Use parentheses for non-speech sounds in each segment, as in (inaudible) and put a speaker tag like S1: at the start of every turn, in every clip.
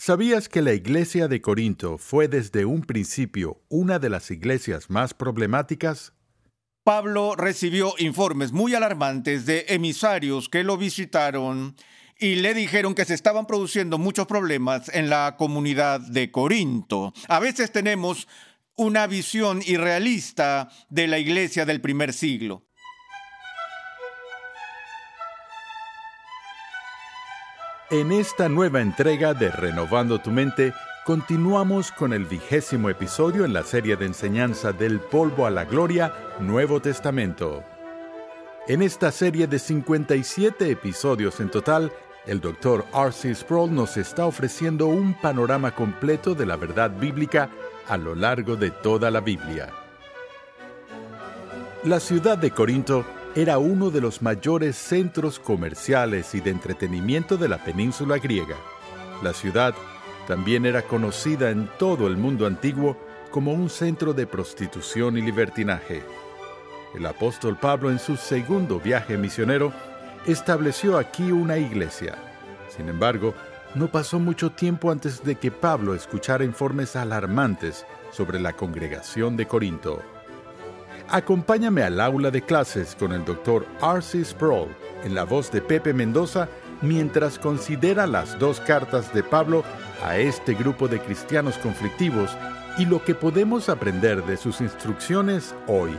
S1: ¿Sabías que la iglesia de Corinto fue desde un principio una de las iglesias más problemáticas?
S2: Pablo recibió informes muy alarmantes de emisarios que lo visitaron y le dijeron que se estaban produciendo muchos problemas en la comunidad de Corinto. A veces tenemos una visión irrealista de la iglesia del primer siglo.
S1: En esta nueva entrega de Renovando tu Mente, continuamos con el vigésimo episodio en la serie de enseñanza del polvo a la gloria, Nuevo Testamento. En esta serie de 57 episodios en total, el Dr. R.C. Sproul nos está ofreciendo un panorama completo de la verdad bíblica a lo largo de toda la Biblia. La ciudad de Corinto era uno de los mayores centros comerciales y de entretenimiento de la península griega. La ciudad también era conocida en todo el mundo antiguo como un centro de prostitución y libertinaje. El apóstol Pablo en su segundo viaje misionero estableció aquí una iglesia. Sin embargo, no pasó mucho tiempo antes de que Pablo escuchara informes alarmantes sobre la congregación de Corinto. Acompáñame al aula de clases con el Dr. R.C. Sproul en la voz de Pepe Mendoza mientras considera las dos cartas de Pablo a este grupo de cristianos conflictivos y lo que podemos aprender de sus instrucciones hoy.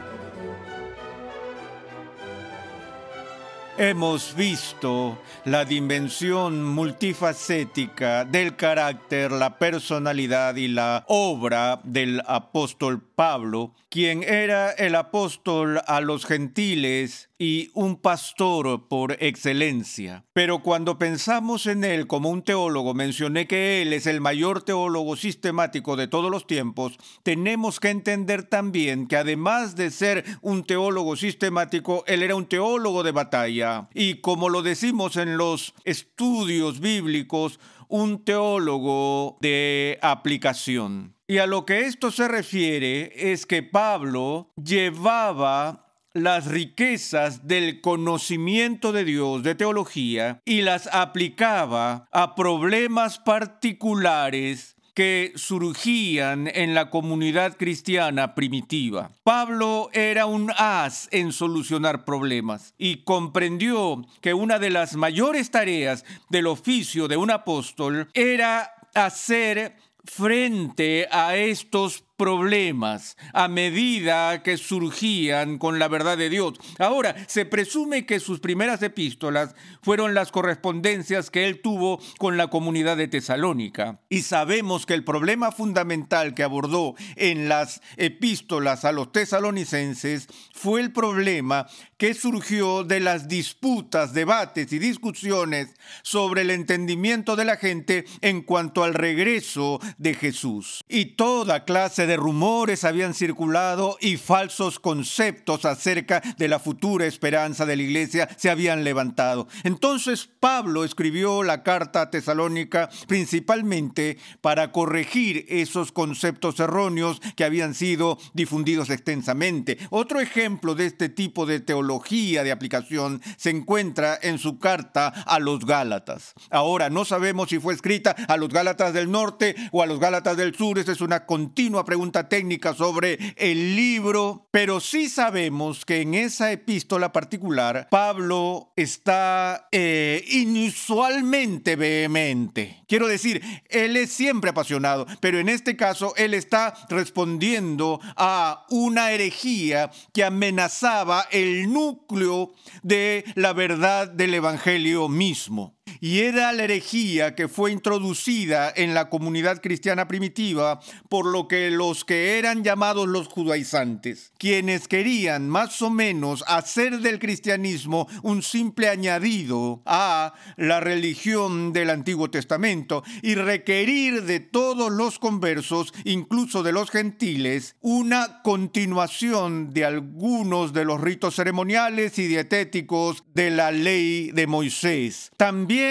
S2: Hemos visto la dimensión multifacética del carácter, la personalidad y la obra del apóstol Pablo, quien era el apóstol a los gentiles y un pastor por excelencia. Pero cuando pensamos en él como un teólogo, mencioné que él es el mayor teólogo sistemático de todos los tiempos, tenemos que entender también que además de ser un teólogo sistemático, él era un teólogo de batalla. Y como lo decimos en los estudios bíblicos, un teólogo de aplicación. Y a lo que esto se refiere es que Pablo llevaba las riquezas del conocimiento de Dios, de teología, y las aplicaba a problemas particulares que surgían en la comunidad cristiana primitiva. Pablo era un as en solucionar problemas y comprendió que una de las mayores tareas del oficio de un apóstol era hacer frente a estos problemas a medida que surgían con la verdad de Dios. Ahora, se presume que sus primeras epístolas fueron las correspondencias que él tuvo con la comunidad de Tesalónica. Y sabemos que el problema fundamental que abordó en las epístolas a los tesalonicenses fue el problema que surgió de las disputas, debates y discusiones sobre el entendimiento de la gente en cuanto al regreso de Jesús. Y toda clase de rumores habían circulado y falsos conceptos acerca de la futura esperanza de la iglesia se habían levantado. Entonces Pablo escribió la carta a Tesalónica principalmente para corregir esos conceptos erróneos que habían sido difundidos extensamente. Otro ejemplo de este tipo de teología de aplicación se encuentra en su carta a los Gálatas. Ahora no sabemos si fue escrita a los Gálatas del norte o a los Gálatas del sur. Esa es una continua pregunta técnica sobre el libro, pero sí sabemos que en esa epístola particular Pablo está eh, inusualmente vehemente. Quiero decir, él es siempre apasionado, pero en este caso él está respondiendo a una herejía que amenazaba el núcleo de la verdad del Evangelio mismo y era la herejía que fue introducida en la comunidad cristiana primitiva por lo que los que eran llamados los judaizantes, quienes querían más o menos hacer del cristianismo un simple añadido a la religión del Antiguo Testamento y requerir de todos los conversos, incluso de los gentiles, una continuación de algunos de los ritos ceremoniales y dietéticos de la ley de Moisés. También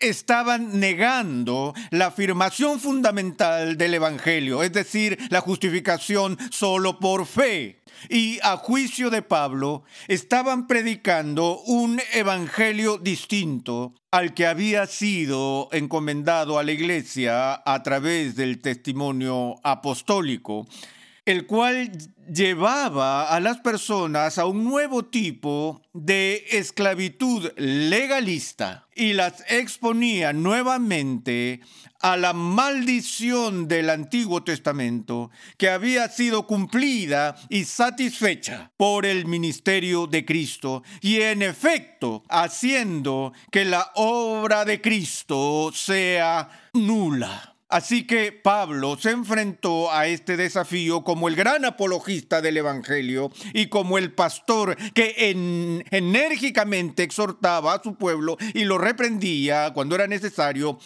S2: estaban negando la afirmación fundamental del Evangelio, es decir, la justificación solo por fe. Y a juicio de Pablo, estaban predicando un evangelio distinto al que había sido encomendado a la iglesia a través del testimonio apostólico el cual llevaba a las personas a un nuevo tipo de esclavitud legalista y las exponía nuevamente a la maldición del Antiguo Testamento que había sido cumplida y satisfecha por el ministerio de Cristo y en efecto haciendo que la obra de Cristo sea nula. Así que Pablo se enfrentó a este desafío como el gran apologista del Evangelio y como el pastor que enérgicamente exhortaba a su pueblo y lo reprendía cuando era necesario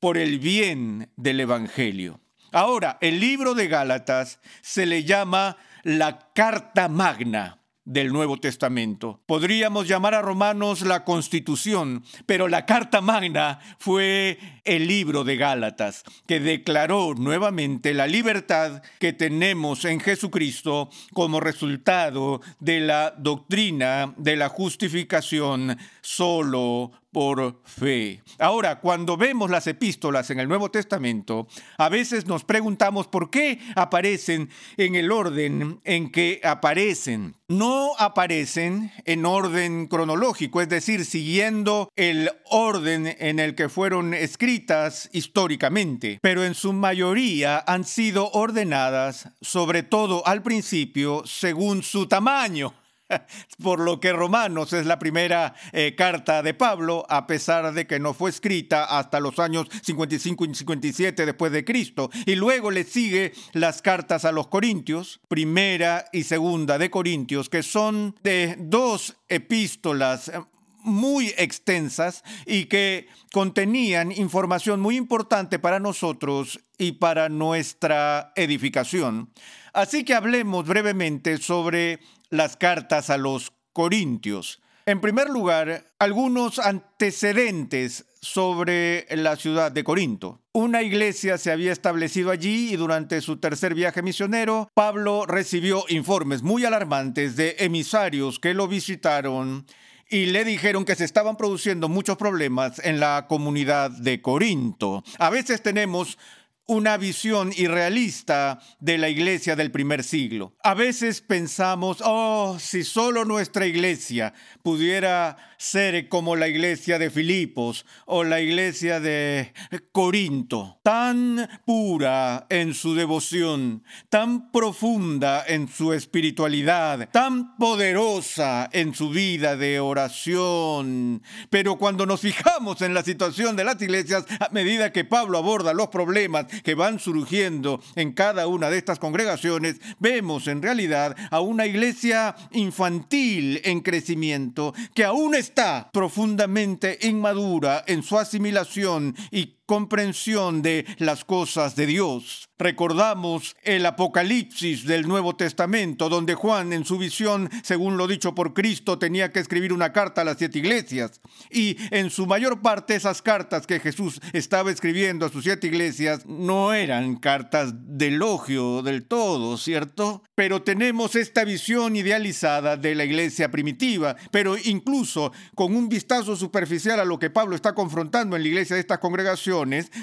S2: por el bien del Evangelio. Ahora, el libro de Gálatas se le llama la Carta Magna del Nuevo Testamento. Podríamos llamar a Romanos la Constitución, pero la Carta Magna fue el libro de Gálatas, que declaró nuevamente la libertad que tenemos en Jesucristo como resultado de la doctrina de la justificación solo por fe. Ahora, cuando vemos las epístolas en el Nuevo Testamento, a veces nos preguntamos por qué aparecen en el orden en que aparecen. No aparecen en orden cronológico, es decir, siguiendo el orden en el que fueron escritas históricamente, pero en su mayoría han sido ordenadas, sobre todo al principio, según su tamaño. (laughs) por lo que Romanos es la primera eh, carta de Pablo, a pesar de que no fue escrita hasta los años 55 y 57 después de Cristo. Y luego le sigue las cartas a los Corintios, primera y segunda de Corintios, que son de dos epístolas eh, muy extensas y que contenían información muy importante para nosotros y para nuestra edificación. Así que hablemos brevemente sobre las cartas a los Corintios. En primer lugar, algunos antecedentes sobre la ciudad de Corinto. Una iglesia se había establecido allí y durante su tercer viaje misionero, Pablo recibió informes muy alarmantes de emisarios que lo visitaron y le dijeron que se estaban produciendo muchos problemas en la comunidad de Corinto. A veces tenemos una visión irrealista de la iglesia del primer siglo. A veces pensamos, oh, si solo nuestra iglesia pudiera ser como la iglesia de Filipos o la iglesia de Corinto, tan pura en su devoción, tan profunda en su espiritualidad, tan poderosa en su vida de oración. Pero cuando nos fijamos en la situación de las iglesias, a medida que Pablo aborda los problemas que van surgiendo en cada una de estas congregaciones, vemos en realidad a una iglesia infantil en crecimiento que aún está profundamente inmadura en su asimilación y comprensión de las cosas de Dios. Recordamos el Apocalipsis del Nuevo Testamento, donde Juan en su visión, según lo dicho por Cristo, tenía que escribir una carta a las siete iglesias. Y en su mayor parte esas cartas que Jesús estaba escribiendo a sus siete iglesias no eran cartas de elogio del todo, ¿cierto? Pero tenemos esta visión idealizada de la iglesia primitiva, pero incluso con un vistazo superficial a lo que Pablo está confrontando en la iglesia de esta congregaciones,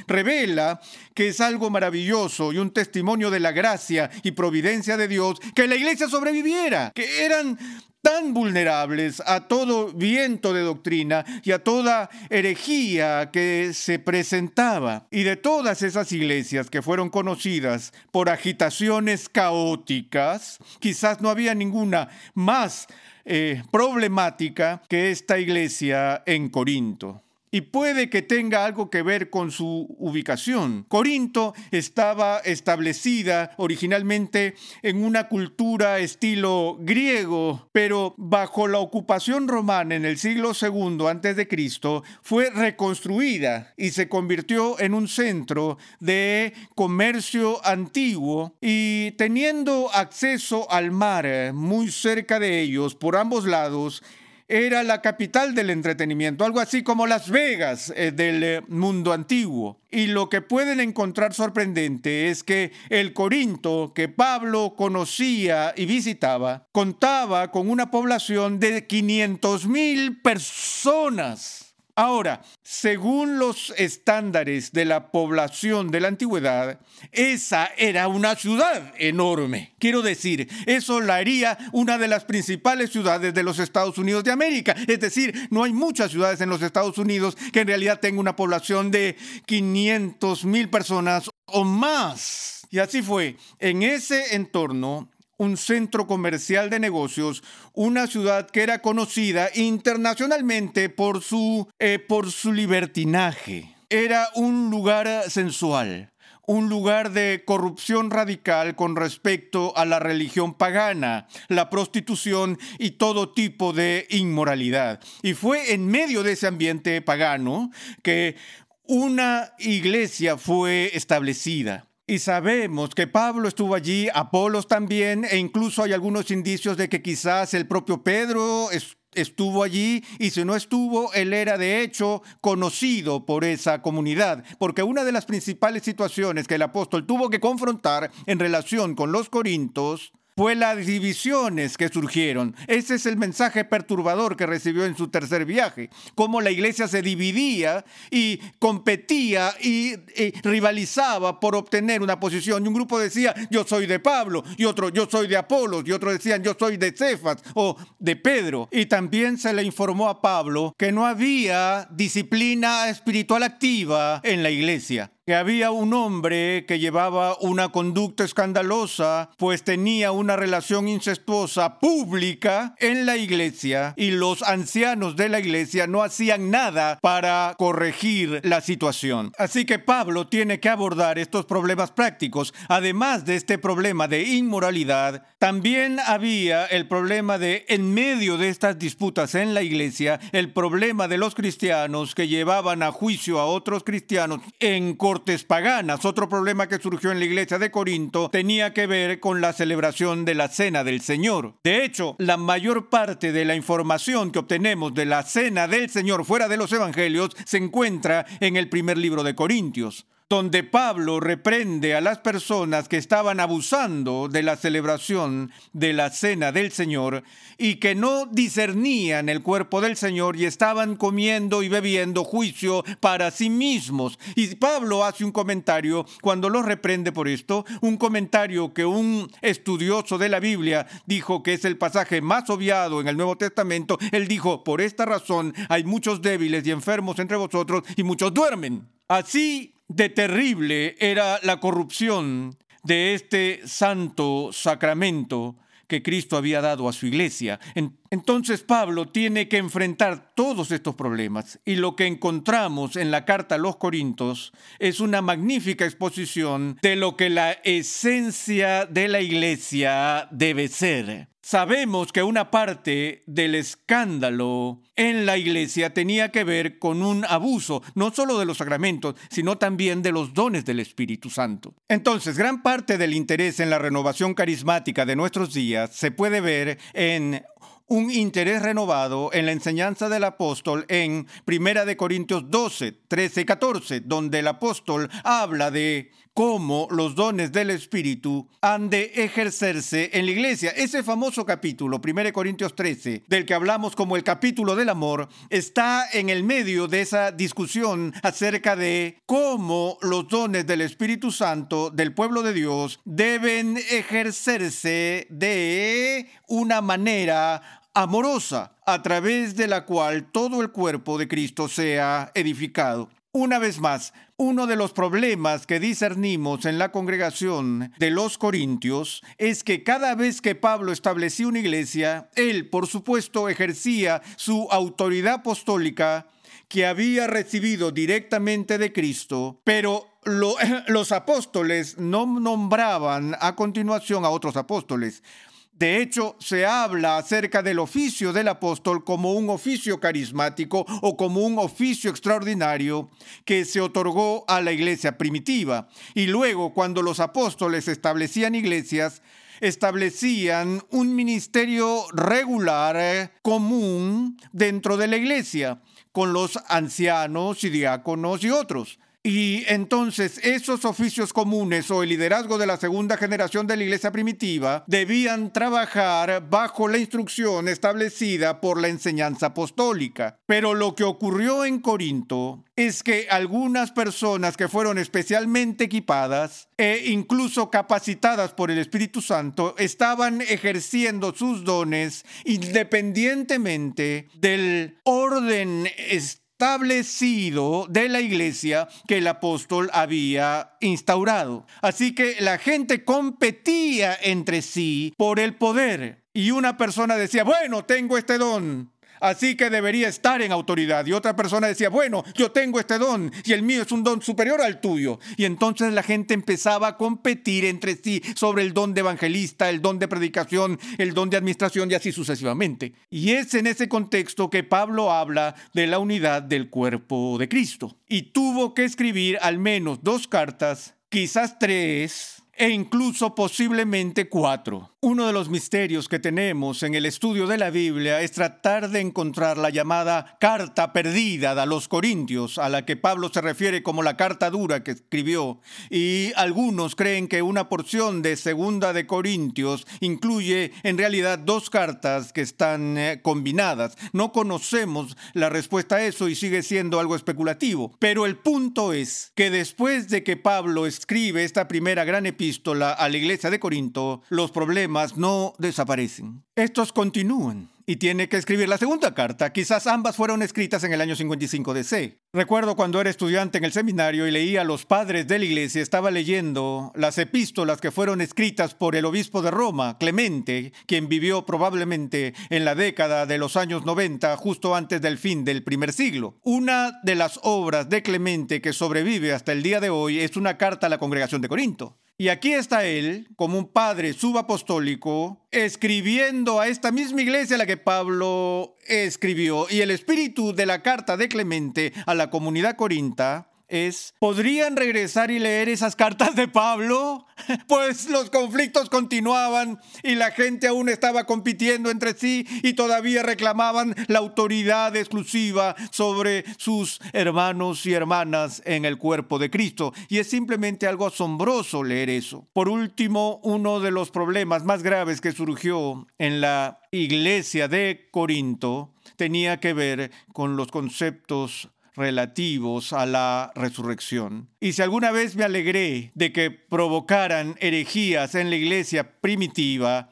S2: revela que es algo maravilloso y un testimonio de la gracia y providencia de Dios que la iglesia sobreviviera, que eran tan vulnerables a todo viento de doctrina y a toda herejía que se presentaba. Y de todas esas iglesias que fueron conocidas por agitaciones caóticas, quizás no había ninguna más eh, problemática que esta iglesia en Corinto y puede que tenga algo que ver con su ubicación. Corinto estaba establecida originalmente en una cultura estilo griego, pero bajo la ocupación romana en el siglo II Cristo fue reconstruida y se convirtió en un centro de comercio antiguo y teniendo acceso al mar muy cerca de ellos por ambos lados era la capital del entretenimiento, algo así como Las Vegas eh, del eh, mundo antiguo. Y lo que pueden encontrar sorprendente es que el Corinto que Pablo conocía y visitaba contaba con una población de 500 mil personas. Ahora, según los estándares de la población de la antigüedad, esa era una ciudad enorme. Quiero decir, eso la haría una de las principales ciudades de los Estados Unidos de América. Es decir, no hay muchas ciudades en los Estados Unidos que en realidad tengan una población de 500 mil personas o más. Y así fue. En ese entorno, un centro comercial de negocios, una ciudad que era conocida internacionalmente por su, eh, por su libertinaje. Era un lugar sensual, un lugar de corrupción radical con respecto a la religión pagana, la prostitución y todo tipo de inmoralidad. Y fue en medio de ese ambiente pagano que una iglesia fue establecida. Y sabemos que Pablo estuvo allí, Apolos también, e incluso hay algunos indicios de que quizás el propio Pedro estuvo allí y si no estuvo, él era de hecho conocido por esa comunidad, porque una de las principales situaciones que el apóstol tuvo que confrontar en relación con los corintos fue las divisiones que surgieron. Ese es el mensaje perturbador que recibió en su tercer viaje, cómo la iglesia se dividía y competía y, rivalizaba por obtener una posición. Y un grupo decía, yo soy de Pablo, y otro, yo soy de Apolos, y otro decían, yo soy de Cefas o de Pedro. Y también se le informó a Pablo que no había disciplina espiritual activa en la iglesia que había un hombre que llevaba una conducta escandalosa, pues tenía una relación incestuosa pública en la iglesia y los ancianos de la iglesia no hacían nada para corregir la situación. Así que Pablo tiene que abordar estos problemas prácticos. Además de este problema de inmoralidad, también había el problema de, en medio de estas disputas en la iglesia, el problema de los cristianos que llevaban a juicio a otros cristianos en corte paganas. Otro problema que surgió en la iglesia de Corinto tenía que ver con la celebración de la Cena del Señor. De hecho, la mayor parte de la información que obtenemos de la Cena del Señor fuera de los Evangelios se encuentra en el primer libro de Corintios donde Pablo reprende a las personas que estaban abusando de la celebración de la cena del Señor y que no discernían el cuerpo del Señor y estaban comiendo y bebiendo juicio para sí mismos. Y Pablo hace un comentario cuando los reprende por esto, un comentario que un estudioso de la Biblia dijo que es el pasaje más obviado en el Nuevo Testamento. Él dijo, por esta razón hay muchos débiles y enfermos entre vosotros y muchos duermen. Así de terrible era la corrupción de este santo sacramento que Cristo había dado a su iglesia. Entonces Pablo tiene que enfrentar todos estos problemas y lo que encontramos en la carta a los Corintios es una magnífica exposición de lo que la esencia de la iglesia debe ser. Sabemos que una parte del escándalo en la iglesia tenía que ver con un abuso, no solo de los sacramentos, sino también de los dones del Espíritu Santo. Entonces, gran parte del interés en la renovación carismática de nuestros días se puede ver en un interés renovado en la enseñanza del apóstol en Primera de Corintios 12, 13 y 14, donde el apóstol habla de cómo los dones del Espíritu han de ejercerse en la iglesia. Ese famoso capítulo, 1 Corintios 13, del que hablamos como el capítulo del amor, está en el medio de esa discusión acerca de cómo los dones del Espíritu Santo del pueblo de Dios deben ejercerse de una manera amorosa a través de la cual todo el cuerpo de Cristo sea edificado. Una vez más, uno de los problemas que discernimos en la congregación de los Corintios es que cada vez que Pablo establecía una iglesia, él, por supuesto, ejercía su autoridad apostólica que había recibido directamente de Cristo, pero (laughs) los apóstoles no nombraban a continuación a otros apóstoles. De hecho, se habla acerca del oficio del apóstol como un oficio carismático o como un oficio extraordinario que se otorgó a la iglesia primitiva. Y luego, cuando los apóstoles establecían iglesias, establecían un ministerio regular eh, común dentro de la iglesia con los ancianos y diáconos y otros. Y entonces esos oficios comunes o el liderazgo de la segunda generación de la iglesia primitiva debían trabajar bajo la instrucción establecida por la enseñanza apostólica. Pero lo que ocurrió en Corinto es que algunas personas que fueron especialmente equipadas e incluso capacitadas por el Espíritu Santo estaban ejerciendo sus dones independientemente del orden establecido de la iglesia que el apóstol había instaurado. Así que la gente competía entre sí por el poder. Y una persona decía, bueno, tengo este don, así que debería estar en autoridad. Y otra persona decía, bueno, yo tengo este don y el mío es un don superior al tuyo. Y entonces la gente empezaba a competir entre sí sobre el don de evangelista, el don de predicación, el don de administración y así sucesivamente. Y es en ese contexto que Pablo habla de la unidad del cuerpo de Cristo. Y tuvo que escribir al menos dos cartas, quizás tres, e incluso posiblemente cuatro. Uno de los misterios que tenemos en el estudio de la Biblia es tratar de encontrar la llamada carta perdida a los Corintios, a la que Pablo se refiere como la carta dura que escribió. Y algunos creen que una porción de Segunda de Corintios incluye en realidad dos cartas que están eh, combinadas. No conocemos la respuesta a eso y sigue siendo algo especulativo. Pero el punto es que después de que Pablo escribe esta primera gran epístola a la iglesia de Corinto, los problemas no desaparecen. Estos continúan y tiene que escribir la segunda carta. Quizás ambas fueron escritas en el año 55 DC. Recuerdo cuando era estudiante en el seminario y leía a los padres de la iglesia, estaba leyendo las epístolas que fueron escritas por el obispo de Roma, Clemente, quien vivió probablemente en la década de los años 90, justo antes del fin del primer siglo. Una de las obras de Clemente que sobrevive hasta el día de hoy es una carta a la congregación de Corinto. Y aquí está él, como un padre subapostólico, escribiendo a esta misma iglesia a la que Pablo escribió. Y el espíritu de la carta de Clemente a la comunidad corinta es, ¿podrían regresar y leer esas cartas de Pablo? (laughs) Pues los conflictos continuaban y la gente aún estaba compitiendo entre sí y todavía reclamaban la autoridad exclusiva sobre sus hermanos y hermanas en el cuerpo de Cristo. Y es simplemente algo asombroso leer eso. Por último, uno de los problemas más graves que surgió en la iglesia de Corinto tenía que ver con los conceptos relativos a la resurrección. Y si alguna vez me alegré de que provocaran herejías en la iglesia primitiva,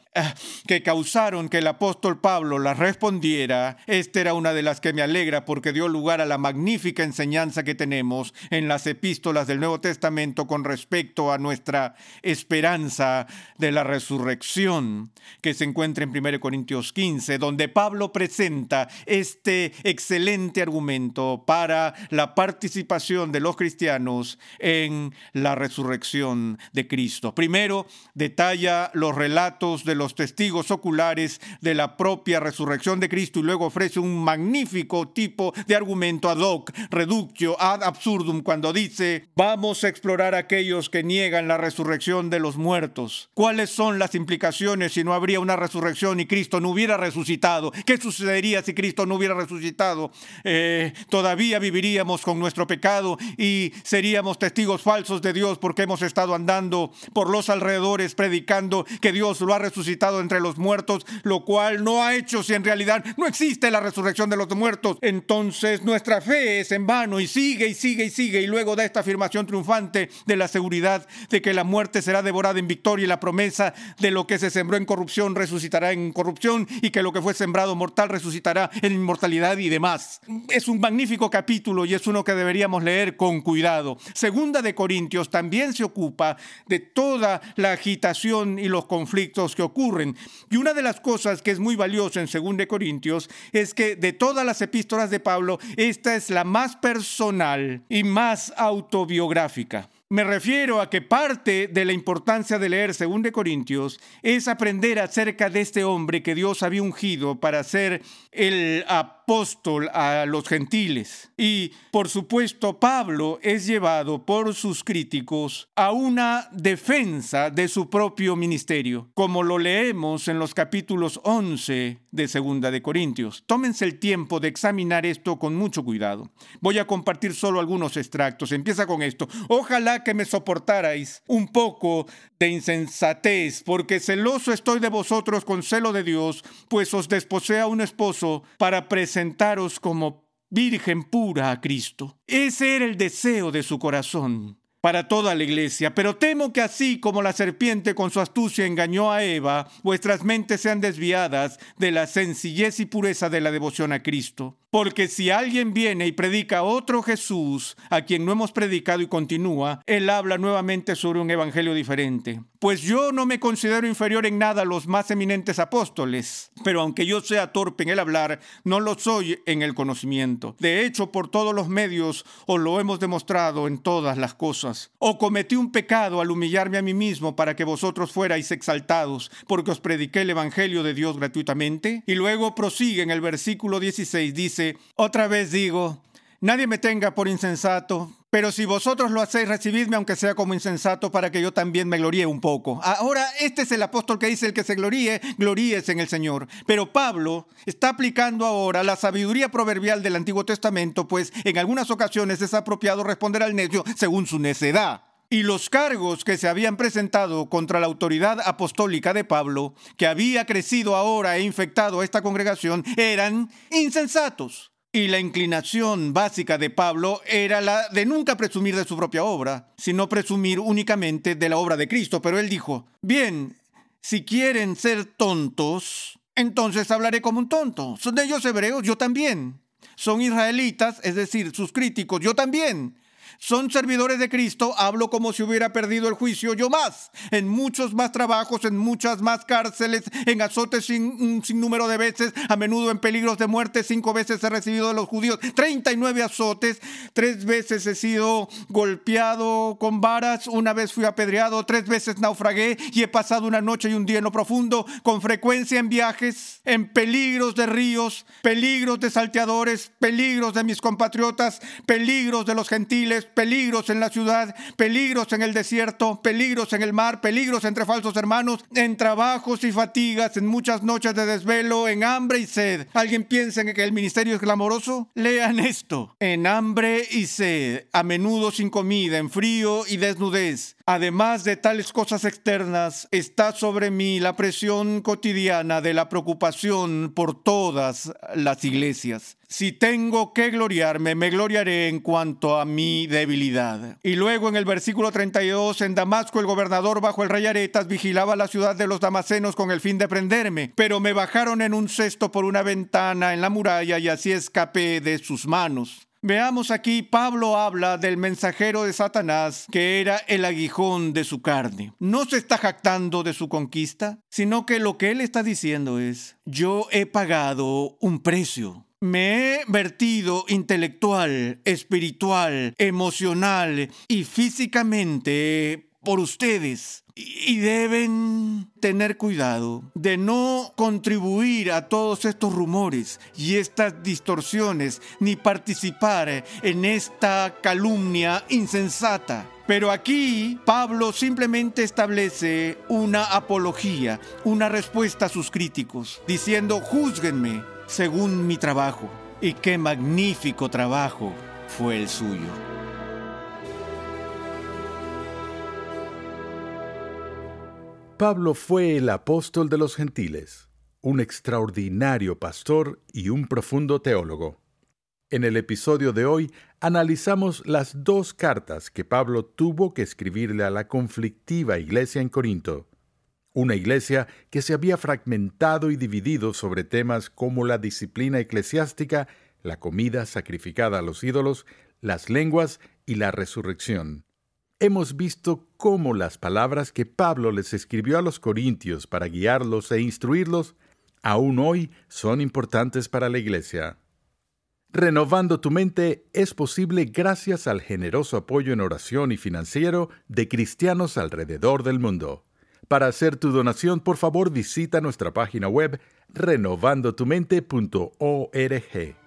S2: que causaron que el apóstol Pablo las respondiera, esta era una de las que me alegra porque dio lugar a la magnífica enseñanza que tenemos en las epístolas del Nuevo Testamento con respecto a nuestra esperanza de la resurrección, que se encuentra en 1 Corintios 15, donde Pablo presenta este excelente argumento para la participación de los cristianos en la resurrección de Cristo. Primero, detalla los relatos de los testigos oculares de la propia resurrección de Cristo y luego ofrece un magnífico tipo de argumento ad hoc, reductio ad absurdum, cuando dice, vamos a explorar aquellos que niegan la resurrección de los muertos. ¿Cuáles son las implicaciones si no habría una resurrección y Cristo no hubiera resucitado? ¿Qué sucedería si Cristo no hubiera resucitado? Eh, todavía viviríamos con nuestro pecado y seríamos testigos falsos de Dios porque hemos estado andando por los alrededores predicando que Dios lo ha resucitado entre los muertos, lo cual no ha hecho si en realidad no existe la resurrección de los muertos. Entonces nuestra fe es en vano y sigue y sigue y sigue. Y luego da esta afirmación triunfante de la seguridad de que la muerte será devorada en victoria y la promesa de lo que se sembró en corrupción resucitará en corrupción y que lo que fue sembrado mortal resucitará en inmortalidad y demás. Es un magnífico capítulo y es uno que deberíamos leer con cuidado. Segunda de Corintios también se ocupa de toda la agitación y los conflictos que ocurren y una de las cosas que es muy valiosa en 2 Corintios es que de todas las epístolas de Pablo, esta es la más personal y más autobiográfica. Me refiero a que parte de la importancia de leer 2 Corintios es aprender acerca de este hombre que Dios había ungido para ser el apóstol apóstol a los gentiles. Y, por supuesto, Pablo es llevado por sus críticos a una defensa de su propio ministerio, como lo leemos en los capítulos 11 de Segunda de Corintios. Tómense el tiempo de examinar esto con mucho cuidado. Voy a compartir solo algunos extractos. Empieza con esto. Ojalá que me soportarais un poco de insensatez, porque celoso estoy de vosotros con celo de Dios, pues os desposea un esposo para presentaros como virgen pura a Cristo. Ese era el deseo de su corazón para toda la iglesia, pero temo que así como la serpiente con su astucia engañó a Eva, vuestras mentes sean desviadas de la sencillez y pureza de la devoción a Cristo. Porque si alguien viene y predica otro Jesús, a quien no hemos predicado y continúa, él habla nuevamente sobre un evangelio diferente. Pues yo no me considero inferior en nada a los más eminentes apóstoles, pero aunque yo sea torpe en el hablar, no lo soy en el conocimiento. De hecho, por todos los medios os lo hemos demostrado en todas las cosas. O cometí un pecado al humillarme a mí mismo para que vosotros fuerais exaltados, porque os prediqué el evangelio de Dios gratuitamente. Y luego prosigue en el versículo 16, dice, otra vez digo, nadie me tenga por insensato, pero si vosotros lo hacéis, recibidme aunque sea como insensato para que yo también me gloríe un poco. Ahora, este es el apóstol que dice el que se gloríe, gloríese en el Señor. Pero Pablo está aplicando ahora la sabiduría proverbial del Antiguo Testamento, pues en algunas ocasiones es apropiado responder al necio según su necedad. Y los cargos que se habían presentado contra la autoridad apostólica de Pablo, que había crecido ahora e infectado a esta congregación, eran insensatos. Y la inclinación básica de Pablo era la de nunca presumir de su propia obra, sino presumir únicamente de la obra de Cristo. Pero él dijo, bien, si quieren ser tontos, entonces hablaré como un tonto. Son de ellos hebreos, yo también. Son israelitas, es decir, sus críticos, yo también son servidores de Cristo, hablo como si hubiera perdido el juicio yo más, en muchos más trabajos, en muchas más cárceles, en azotes sin, sin número de veces, a menudo en peligros de muerte, cinco veces he recibido de los judíos, 39 azotes, tres veces he sido golpeado con varas, una vez fui apedreado, tres veces naufragué y he pasado una noche y un día en lo profundo, con frecuencia en viajes, en peligros de ríos, peligros de salteadores, peligros de mis compatriotas, peligros de los gentiles, peligros en la ciudad, peligros en el desierto, peligros en el mar, peligros entre falsos hermanos, en trabajos y fatigas, en muchas noches de desvelo, en hambre y sed. ¿Alguien piensa en que el ministerio es glamoroso? Lean esto. En hambre y sed, a menudo sin comida, en frío y desnudez. Además de tales cosas externas, está sobre mí la presión cotidiana de la preocupación por todas las iglesias. Si tengo que gloriarme, me gloriaré en cuanto a mi debilidad. Y luego en el versículo 32, en Damasco el gobernador bajo el rey Aretas vigilaba la ciudad de los damasenos con el fin de prenderme, pero me bajaron en un cesto por una ventana en la muralla y así escapé de sus manos. Veamos aquí, Pablo habla del mensajero de Satanás que era el aguijón de su carne. No se está jactando de su conquista, sino que lo que él está diciendo es, yo he pagado un precio me he vertido intelectual, espiritual, emocional y físicamente por ustedes. Y deben tener cuidado de no contribuir a todos estos rumores y estas distorsiones, ni participar en esta calumnia insensata. Pero aquí Pablo simplemente establece una apología, una respuesta a sus críticos, diciendo, juzguenme según mi trabajo. Y qué magnífico trabajo fue el suyo.
S1: Pablo fue el apóstol de los gentiles, un extraordinario pastor y un profundo teólogo. En el episodio de hoy analizamos las dos cartas que Pablo tuvo que escribirle a la conflictiva iglesia en Corinto una iglesia que se había fragmentado y dividido sobre temas como la disciplina eclesiástica, la comida sacrificada a los ídolos, las lenguas y la resurrección. Hemos visto cómo las palabras que Pablo les escribió a los corintios para guiarlos e instruirlos, aún hoy son importantes para la iglesia. Renovando tu mente es posible gracias al generoso apoyo en oración y financiero de cristianos alrededor del mundo. Para hacer tu donación, por favor visita nuestra página web renovandotumente.org.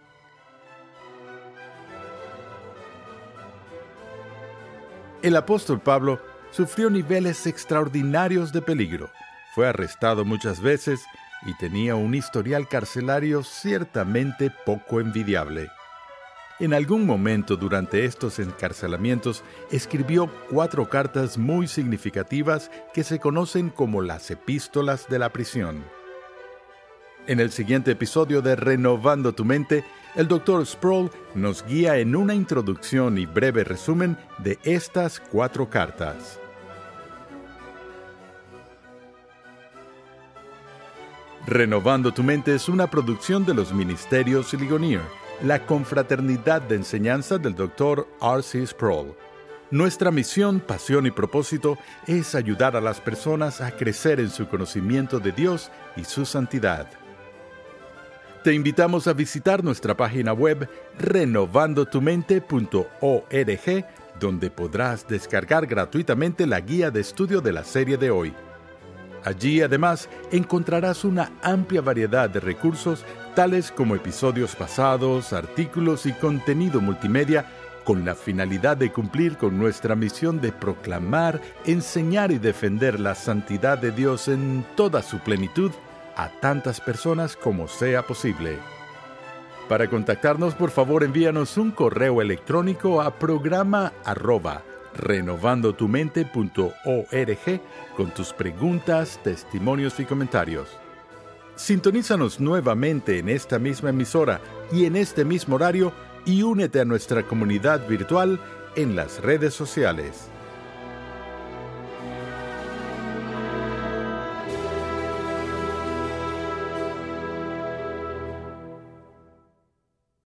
S1: El apóstol Pablo sufrió niveles extraordinarios de peligro. Fue arrestado muchas veces y tenía un historial carcelario ciertamente poco envidiable. En algún momento durante estos encarcelamientos escribió cuatro cartas muy significativas que se conocen como las epístolas de la prisión. En el siguiente episodio de Renovando tu mente, el Dr. Sproul nos guía en una introducción y breve resumen de estas cuatro cartas. Renovando tu mente es una producción de los Ministerios Ligonier, la confraternidad de enseñanza del Dr. R.C. Sproul. Nuestra misión, pasión y propósito es ayudar a las personas a crecer en su conocimiento de Dios y su santidad. Te invitamos a visitar nuestra página web renovandotumente.org, donde podrás descargar gratuitamente la guía de estudio de la serie de hoy. Allí además encontrarás una amplia variedad de recursos tales como episodios pasados, artículos y contenido multimedia con la finalidad de cumplir con nuestra misión de proclamar, enseñar y defender la santidad de Dios en toda su plenitud a tantas personas como sea posible. Para contactarnos, por favor, envíanos un correo electrónico a programa arroba renovandotumente.org con tus preguntas, testimonios y comentarios. Sintonízanos nuevamente en esta misma emisora y en este mismo horario y únete a nuestra comunidad virtual en las redes sociales.